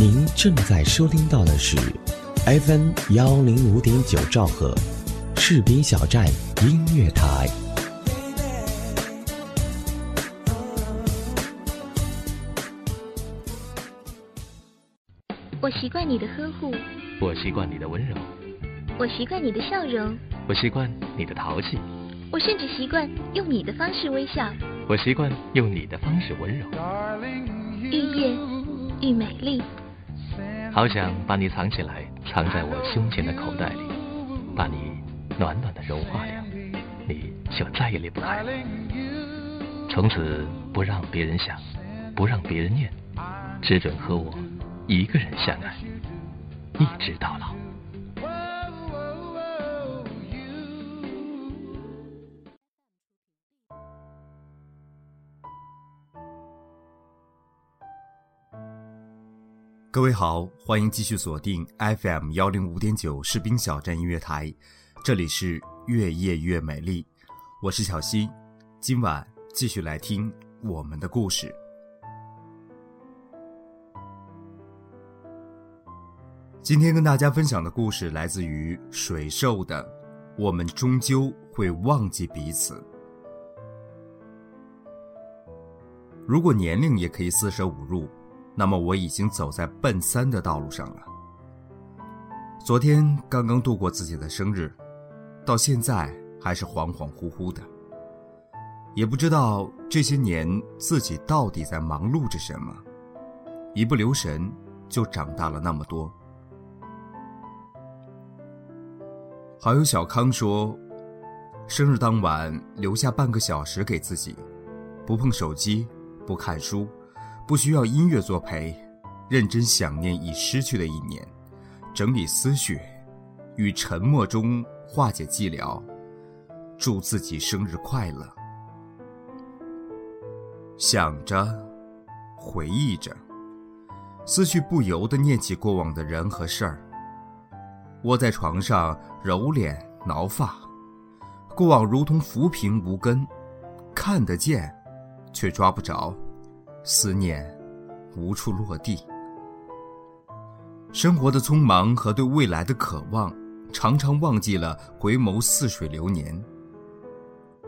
您正在收听到的是 FM 幺零五点九兆赫，士兵小站音乐台。我习惯你的呵护，我习惯你的温柔，我习惯你的笑容，我习惯你的淘气，我甚至习惯用你的方式微笑。我习惯用你的方式温柔。愈夜愈美丽，好想把你藏起来，藏在我胸前的口袋里，把你暖暖的融化掉，你就再也离不开了。从此不让别人想，不让别人念，只准和我一个人相爱，一直到老。各位好，欢迎继续锁定 FM 幺零五点九士兵小站音乐台，这里是越夜越美丽，我是小溪，今晚继续来听我们的故事。今天跟大家分享的故事来自于水兽的《我们终究会忘记彼此》。如果年龄也可以四舍五入。那么我已经走在奔三的道路上了。昨天刚刚度过自己的生日，到现在还是恍恍惚惚的，也不知道这些年自己到底在忙碌着什么，一不留神就长大了那么多。好友小康说，生日当晚留下半个小时给自己，不碰手机，不看书。不需要音乐作陪，认真想念已失去的一年，整理思绪，与沉默中化解寂寥，祝自己生日快乐。想着，回忆着，思绪不由得念起过往的人和事儿。窝在床上揉脸挠发，过往如同浮萍无根，看得见，却抓不着。思念无处落地，生活的匆忙和对未来的渴望，常常忘记了回眸似水流年。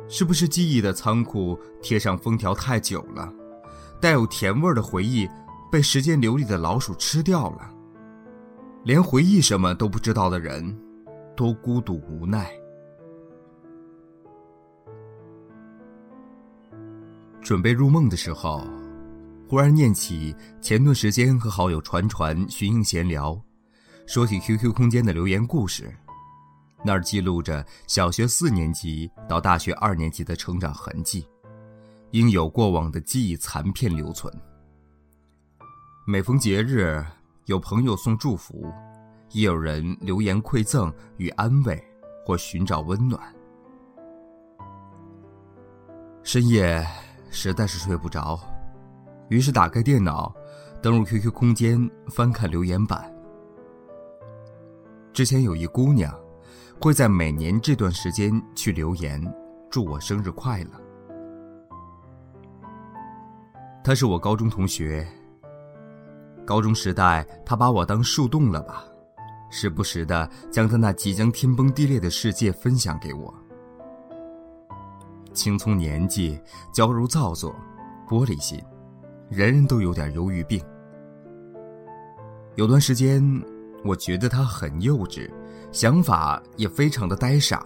是不是记忆的仓库贴上封条太久了，带有甜味的回忆被时间流里的老鼠吃掉了？连回忆什么都不知道的人，多孤独无奈。准备入梦的时候。忽然念起前段时间和好友传传寻音闲聊，说起 QQ 空间的留言故事，那儿记录着小学四年级到大学二年级的成长痕迹，应有过往的记忆残片留存。每逢节日，有朋友送祝福，也有人留言馈赠与安慰，或寻找温暖。深夜实在是睡不着。于是打开电脑，登入 QQ 空间，翻看留言板。之前有一姑娘，会在每年这段时间去留言，祝我生日快乐。她是我高中同学。高中时代，她把我当树洞了吧，时不时的将她那即将天崩地裂的世界分享给我。青葱年纪，娇柔造作，玻璃心。人人都有点忧郁病。有段时间，我觉得他很幼稚，想法也非常的呆傻，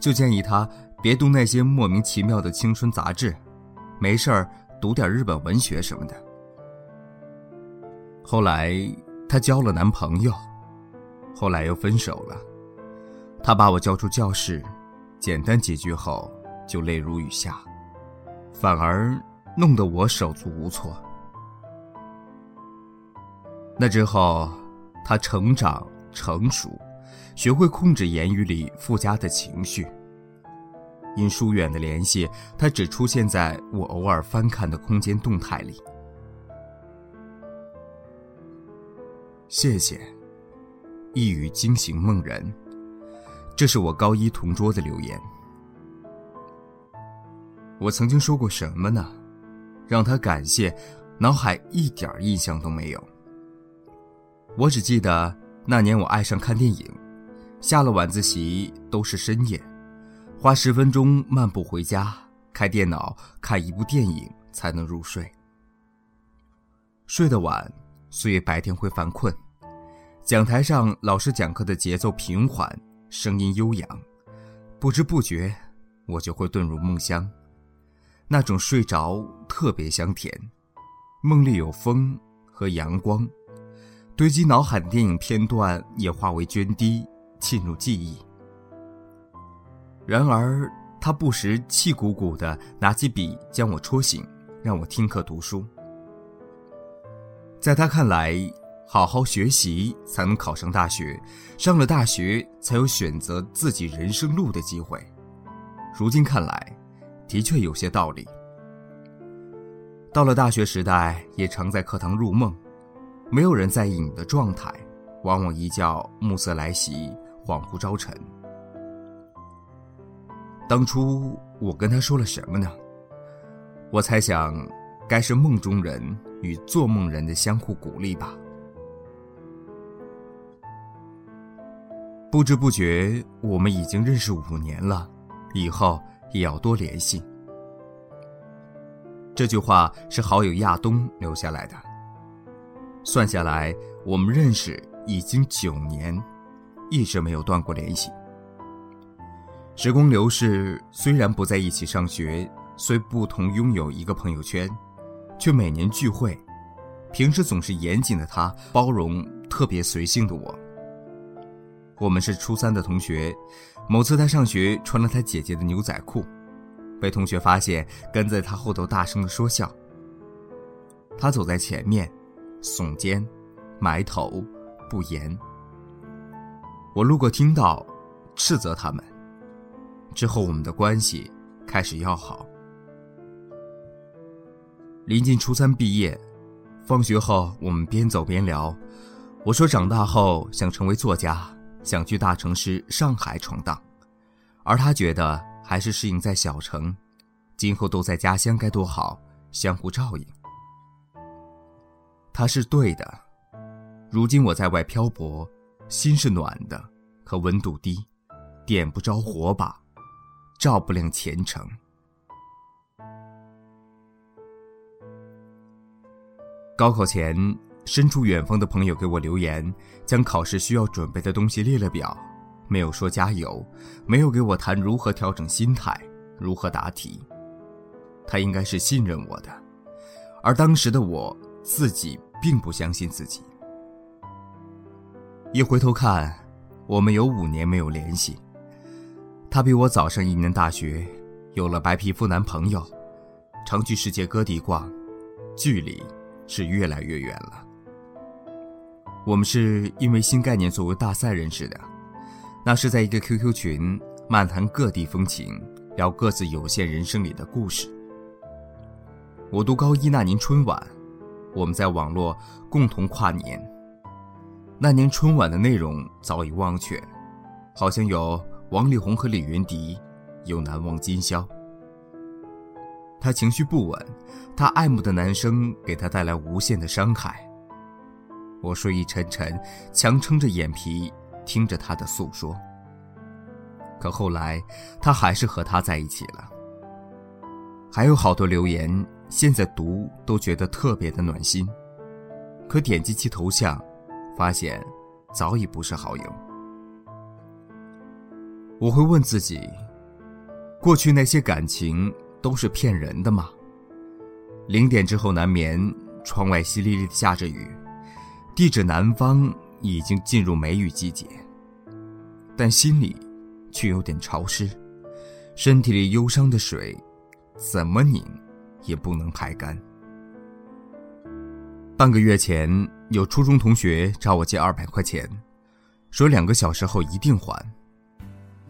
就建议他别读那些莫名其妙的青春杂志，没事儿读点日本文学什么的。后来她交了男朋友，后来又分手了，他把我叫出教室，简单几句后就泪如雨下，反而。弄得我手足无措。那之后，他成长成熟，学会控制言语里附加的情绪。因疏远的联系，他只出现在我偶尔翻看的空间动态里。谢谢，一语惊醒梦人。这是我高一同桌的留言。我曾经说过什么呢？让他感谢，脑海一点印象都没有。我只记得那年我爱上看电影，下了晚自习都是深夜，花十分钟漫步回家，开电脑看一部电影才能入睡。睡得晚，所以白天会犯困。讲台上老师讲课的节奏平缓，声音悠扬，不知不觉我就会遁入梦乡。那种睡着特别香甜，梦里有风和阳光，堆积脑海的电影片段也化为涓滴进入记忆。然而他不时气鼓鼓的拿起笔将我戳醒，让我听课读书。在他看来。好好学习才能考上大学，上了大学才有选择自己人生路的机会。如今看来，的确有些道理。到了大学时代，也常在课堂入梦，没有人在意你的状态，往往一觉暮色来袭，恍惚朝晨。当初我跟他说了什么呢？我猜想，该是梦中人与做梦人的相互鼓励吧。不知不觉，我们已经认识五年了，以后也要多联系。这句话是好友亚东留下来的。算下来，我们认识已经九年，一直没有断过联系。时光流逝，虽然不在一起上学，虽不同拥有一个朋友圈，却每年聚会。平时总是严谨的他，包容特别随性的我。我们是初三的同学，某次他上学穿了他姐姐的牛仔裤，被同学发现，跟在他后头大声的说笑。他走在前面，耸肩，埋头，不言。我路过听到，斥责他们。之后我们的关系开始要好。临近初三毕业，放学后我们边走边聊，我说长大后想成为作家。想去大城市上海闯荡，而他觉得还是适应在小城，今后都在家乡该多好，相互照应。他是对的，如今我在外漂泊，心是暖的，可温度低，点不着火把，照不亮前程。高考前。身处远方的朋友给我留言，将考试需要准备的东西列了表，没有说加油，没有给我谈如何调整心态，如何答题。他应该是信任我的，而当时的我自己并不相信自己。一回头看，我们有五年没有联系。他比我早上一年大学，有了白皮肤男朋友，常去世界各地逛，距离是越来越远了。我们是因为新概念作为大赛认识的，那是在一个 QQ 群，漫谈各地风情，聊各自有限人生里的故事。我读高一那年春晚，我们在网络共同跨年。那年春晚的内容早已忘却，好像有王力宏和李云迪，有难忘今宵。他情绪不稳，他爱慕的男生给他带来无限的伤害。我睡意沉沉，强撑着眼皮听着他的诉说。可后来，他还是和他在一起了。还有好多留言，现在读都觉得特别的暖心。可点击其头像，发现早已不是好友。我会问自己：过去那些感情都是骗人的吗？零点之后难眠，窗外淅沥沥的下着雨。地址南方已经进入梅雨季节，但心里却有点潮湿，身体里忧伤的水怎么拧也不能排干。半个月前，有初中同学找我借二百块钱，说两个小时后一定还。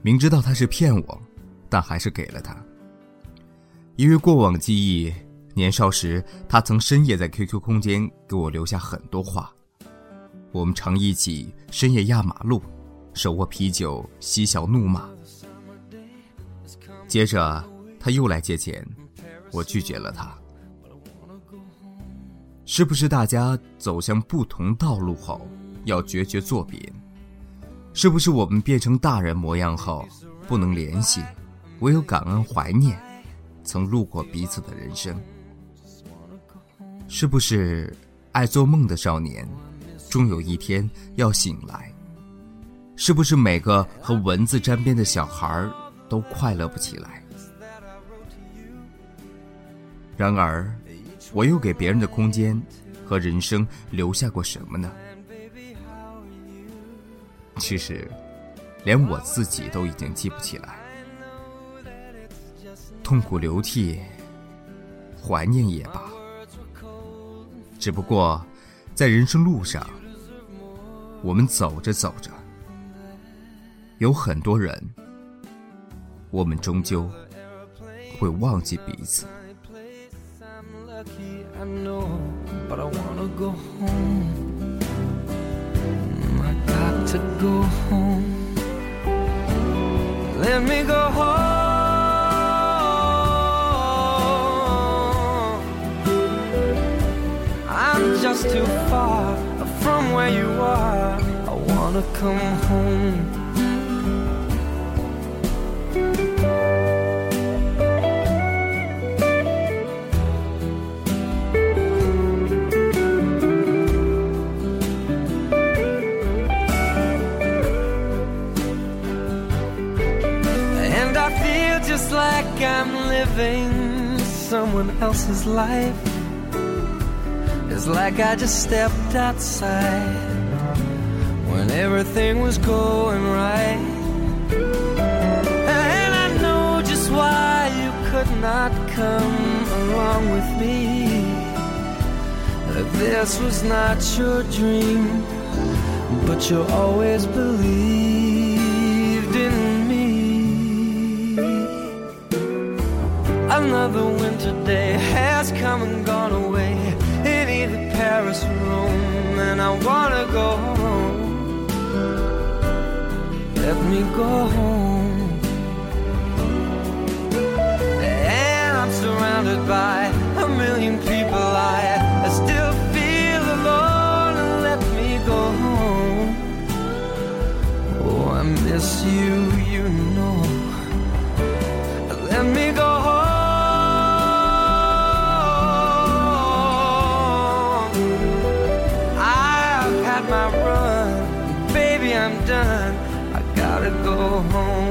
明知道他是骗我，但还是给了他。因为过往记忆，年少时他曾深夜在 QQ 空间给我留下很多话。我们常一起深夜压马路，手握啤酒嬉笑怒骂。接着他又来借钱，我拒绝了他。是不是大家走向不同道路后，要决绝作别？是不是我们变成大人模样后不能联系，唯有感恩怀念曾路过彼此的人生？是不是爱做梦的少年，终有一天要醒来？是不是每个和文字沾边的小孩都快乐不起来？然而，我又给别人的空间和人生留下过什么呢？其实，连我自己都已经记不起来。痛苦流涕，怀念也罢。只不过，在人生路上，我们走着走着，有很多人，我们终究会忘记彼此。to go home. Let me go home. I'm just too far from where you are. Wanna come home. And I feel just like I'm living someone else's life. It's like I just stepped outside when everything was going right. And I know just why you could not come along with me. This was not your dream, but you always believed in me. Another winter day has come and gone away in either Paris or Rome, and I wanna go home. Let me go home. And I'm surrounded by a million people. I, I still feel alone. Let me go home. Oh, I miss you, you know. Home.